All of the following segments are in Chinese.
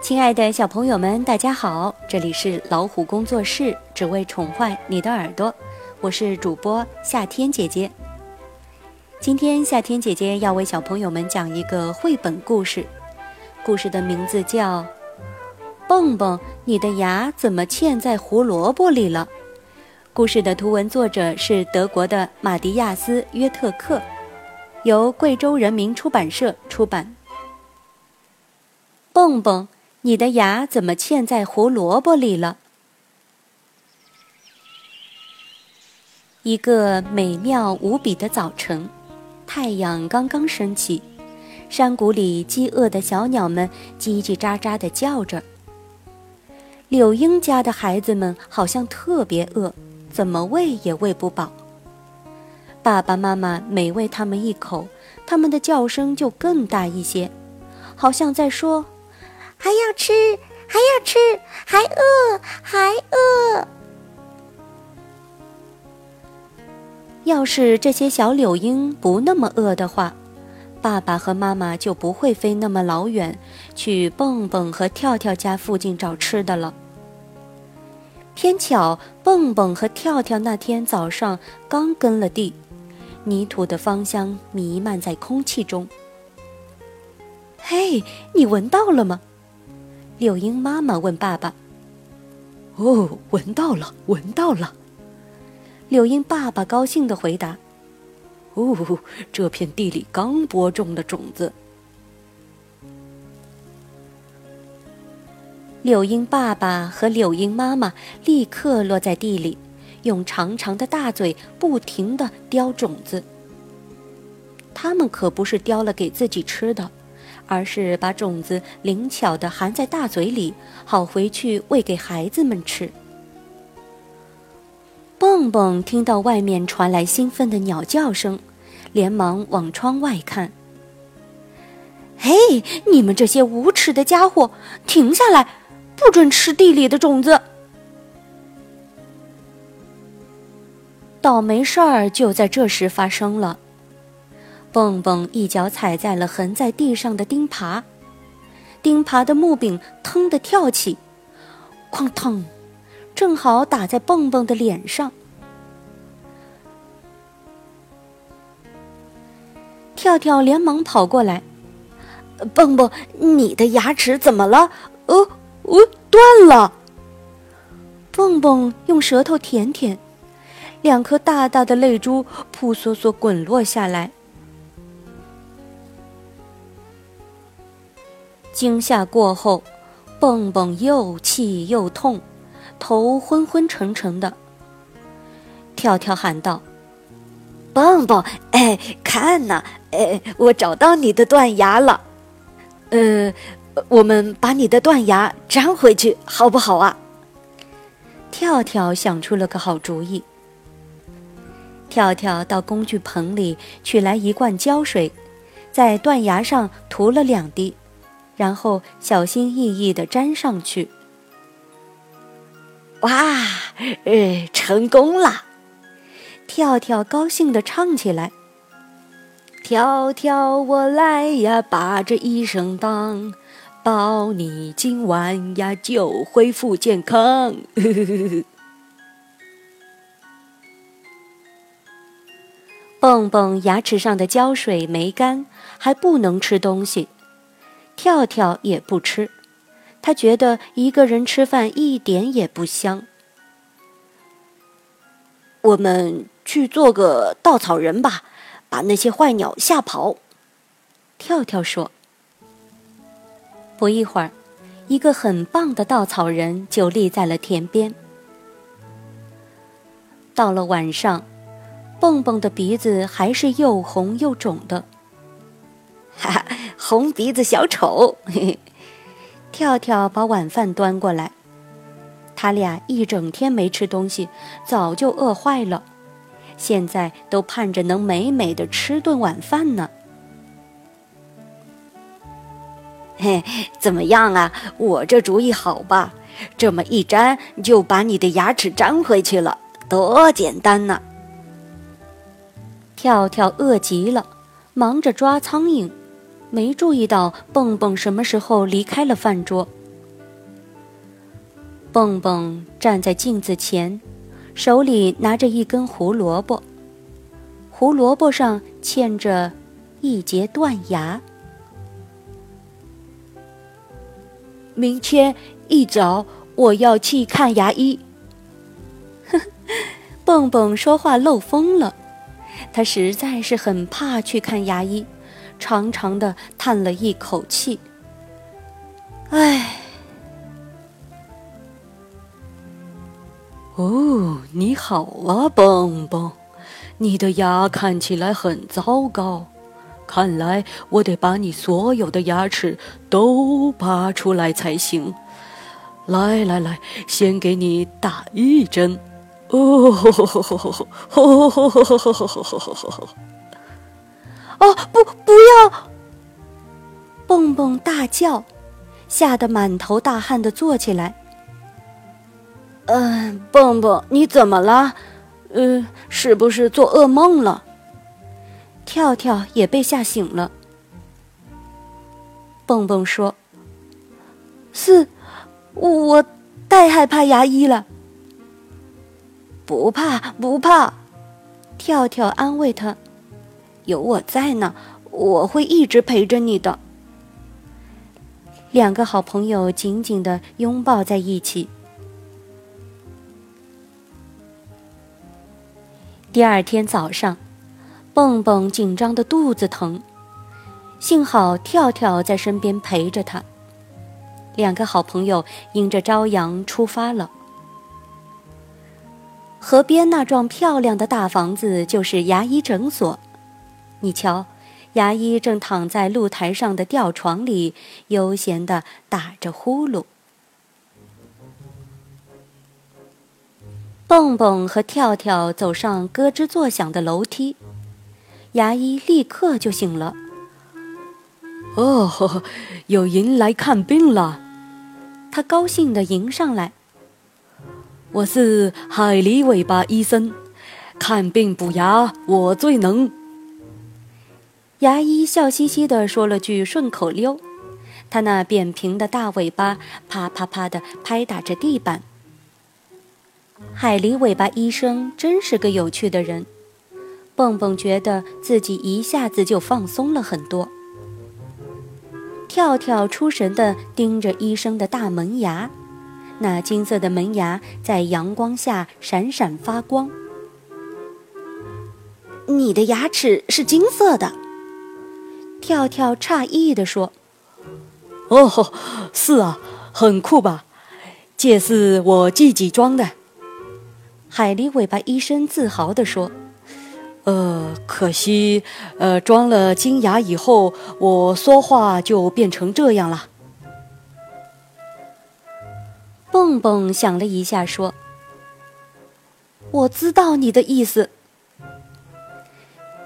亲爱的小朋友们，大家好！这里是老虎工作室，只为宠坏你的耳朵。我是主播夏天姐姐。今天夏天姐姐要为小朋友们讲一个绘本故事，故事的名字叫《蹦蹦，你的牙怎么嵌在胡萝卜里了》。故事的图文作者是德国的马迪亚斯·约特克，由贵州人民出版社出版。蹦蹦。你的牙怎么嵌在胡萝卜里了？一个美妙无比的早晨，太阳刚刚升起，山谷里饥饿的小鸟们叽叽喳喳地叫着。柳莺家的孩子们好像特别饿，怎么喂也喂不饱。爸爸妈妈每喂它们一口，它们的叫声就更大一些，好像在说。还要吃，还要吃，还饿，还饿。要是这些小柳莺不那么饿的话，爸爸和妈妈就不会飞那么老远去蹦蹦和跳跳家附近找吃的了。偏巧蹦蹦和跳跳那天早上刚耕了地，泥土的芳香弥漫在空气中。嘿，你闻到了吗？柳莺妈妈问爸爸：“哦，闻到了，闻到了。”柳莺爸爸高兴地回答：“哦，这片地里刚播种的种子。”柳莺爸爸和柳莺妈妈立刻落在地里，用长长的大嘴不停地叼种子。他们可不是叼了给自己吃的。而是把种子灵巧地含在大嘴里，好回去喂给孩子们吃。蹦蹦听到外面传来兴奋的鸟叫声，连忙往窗外看。嘿，你们这些无耻的家伙，停下来，不准吃地里的种子！倒霉事儿就在这时发生了。蹦蹦一脚踩在了横在地上的钉耙，钉耙的木柄腾地跳起，哐当，正好打在蹦蹦的脸上。跳跳连忙跑过来：“蹦蹦，你的牙齿怎么了？哦，哦，断了。”蹦蹦用舌头舔舔，两颗大大的泪珠扑簌簌滚落下来。惊吓过后，蹦蹦又气又痛，头昏昏沉沉的。跳跳喊道：“蹦蹦，哎，看呐，哎，我找到你的断牙了。呃，我们把你的断牙粘回去，好不好啊？”跳跳想出了个好主意。跳跳到工具棚里取来一罐胶水，在断牙上涂了两滴。然后小心翼翼地粘上去。哇，呃，成功了！跳跳高兴地唱起来：“跳跳我来呀，把这医生当，保你今晚呀就恢复健康。”蹦蹦牙齿上的胶水没干，还不能吃东西。跳跳也不吃，他觉得一个人吃饭一点也不香。我们去做个稻草人吧，把那些坏鸟吓跑。跳跳说。不一会儿，一个很棒的稻草人就立在了田边。到了晚上，蹦蹦的鼻子还是又红又肿的。红鼻子小丑，跳跳把晚饭端过来。他俩一整天没吃东西，早就饿坏了，现在都盼着能美美的吃顿晚饭呢。嘿，怎么样啊？我这主意好吧？这么一粘，就把你的牙齿粘回去了，多简单呢！跳跳饿极了，忙着抓苍蝇。没注意到蹦蹦什么时候离开了饭桌，蹦蹦站在镜子前，手里拿着一根胡萝卜，胡萝卜上嵌着一截断牙。明天一早我要去看牙医。蹦蹦说话漏风了，他实在是很怕去看牙医，长长的叹了一口气。唉。哦，你好啊，蹦蹦，你的牙看起来很糟糕，看来我得把你所有的牙齿都拔出来才行。来来来，先给你打一针。哦，哦，不，不要！蹦蹦大叫，吓得满头大汗的坐起来。嗯，蹦蹦，你怎么了？嗯，是不是做噩梦了？跳跳也被吓醒了。蹦蹦说：“是，我太害怕牙医了。”不怕，不怕。跳跳安慰他：“有我在呢，我会一直陪着你的。”两个好朋友紧紧的拥抱在一起。第二天早上，蹦蹦紧张的肚子疼，幸好跳跳在身边陪着他。两个好朋友迎着朝阳出发了。河边那幢漂亮的大房子就是牙医诊所。你瞧，牙医正躺在露台上的吊床里，悠闲地打着呼噜。蹦蹦和跳跳走上咯吱作响的楼梯，牙医立刻就醒了。哦，有人来看病了，他高兴地迎上来。我是海狸尾巴医生，看病补牙我最能。牙医笑嘻嘻地说了句顺口溜，他那扁平的大尾巴啪啪啪地拍打着地板。海狸尾巴医生真是个有趣的人，蹦蹦觉得自己一下子就放松了很多。跳跳出神地盯着医生的大门牙，那金色的门牙在阳光下闪闪发光。你的牙齿是金色的？跳跳诧异地说：“哦，是啊，很酷吧？这是我自己装的。”海狸尾巴医生自豪地说：“呃，可惜，呃，装了金牙以后，我说话就变成这样了。”蹦蹦想了一下，说：“我知道你的意思。”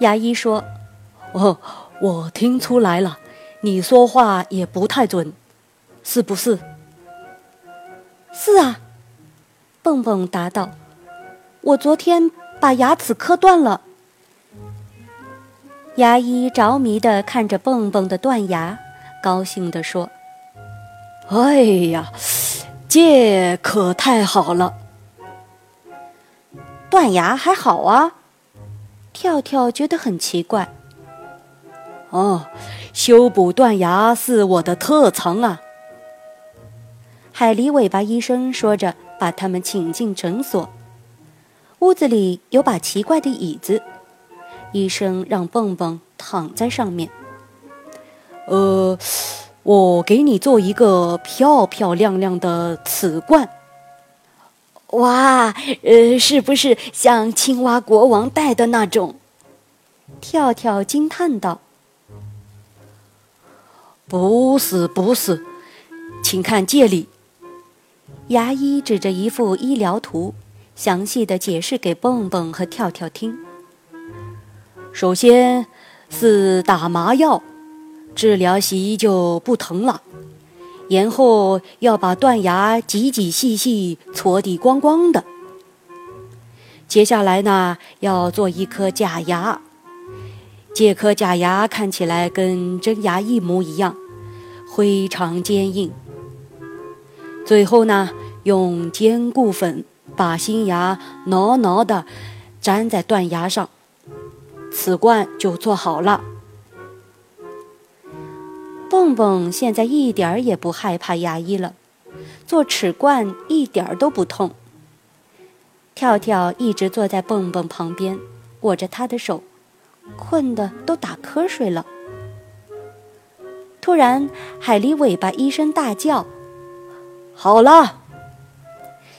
牙医说：“哦，我听出来了，你说话也不太准，是不是？”“是啊。”蹦蹦答道。我昨天把牙齿磕断了。牙医着迷地看着蹦蹦的断牙，高兴地说：“哎呀，这可太好了！断牙还好啊。”跳跳觉得很奇怪。“哦，修补断牙是我的特长啊。”海狸尾巴医生说着，把他们请进诊所。屋子里有把奇怪的椅子，医生让蹦蹦躺在上面。呃，我给你做一个漂漂亮亮的瓷冠。哇，呃，是不是像青蛙国王戴的那种？跳跳惊叹道：“不是，不是，请看这里。”牙医指着一幅医疗图。详细的解释给蹦蹦和跳跳听。首先是打麻药，治疗时就不疼了。然后要把断牙挤挤细细搓地光光的。接下来呢，要做一颗假牙。这颗假牙看起来跟真牙一模一样，非常坚硬。最后呢。用坚固粉把新芽牢牢地粘在断芽上，瓷罐就做好了。蹦蹦现在一点儿也不害怕牙医了，做齿冠一点儿都不痛。跳跳一直坐在蹦蹦旁边，握着他的手，困得都打瞌睡了。突然，海狸尾巴一声大叫：“好了！”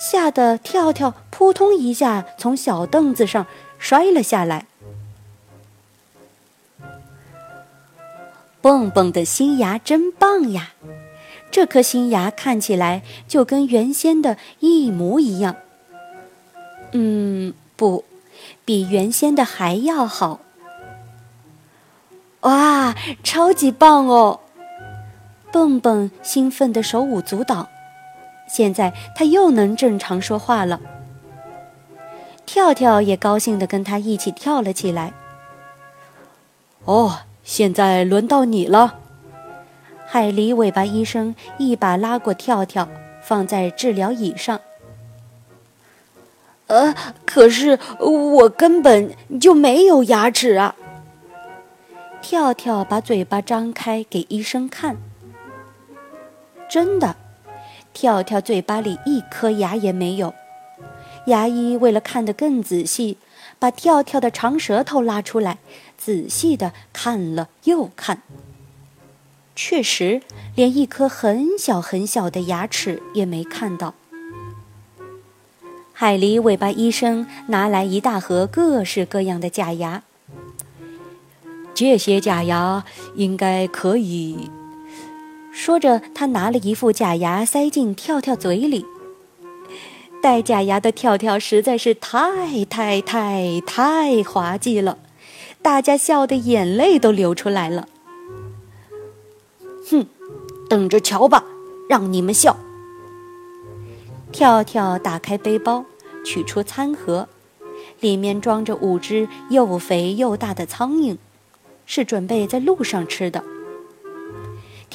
吓得跳跳扑通一下从小凳子上摔了下来。蹦蹦的新牙真棒呀！这颗新牙看起来就跟原先的一模一样。嗯，不，比原先的还要好。哇，超级棒哦！蹦蹦兴奋的手舞足蹈，现在他又能正常说话了。跳跳也高兴的跟他一起跳了起来。哦，现在轮到你了！海狸尾巴医生一把拉过跳跳，放在治疗椅上。呃，可是我根本就没有牙齿啊！跳跳把嘴巴张开给医生看。真的，跳跳嘴巴里一颗牙也没有。牙医为了看得更仔细，把跳跳的长舌头拉出来，仔细的看了又看。确实，连一颗很小很小的牙齿也没看到。海狸尾巴医生拿来一大盒各式各样的假牙，这些假牙应该可以。说着，他拿了一副假牙塞进跳跳嘴里。戴假牙的跳跳实在是太太太太滑稽了，大家笑得眼泪都流出来了。哼，等着瞧吧，让你们笑。跳跳打开背包，取出餐盒，里面装着五只又肥又大的苍蝇，是准备在路上吃的。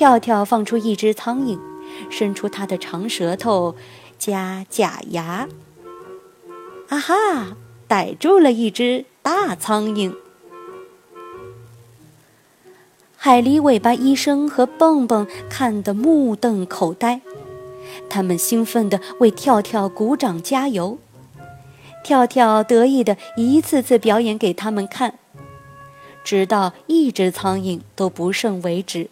跳跳放出一只苍蝇，伸出它的长舌头，夹假牙。啊哈！逮住了一只大苍蝇。海狸尾巴医生和蹦蹦看得目瞪口呆，他们兴奋地为跳跳鼓掌加油。跳跳得意地一次次表演给他们看，直到一只苍蝇都不剩为止。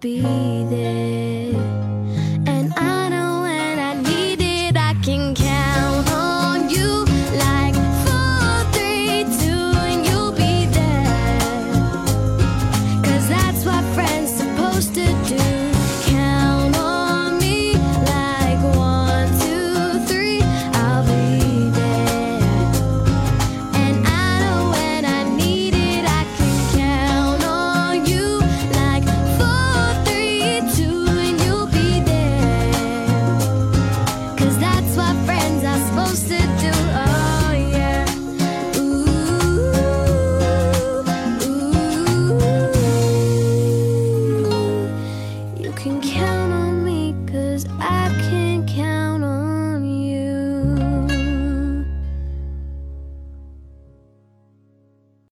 be there.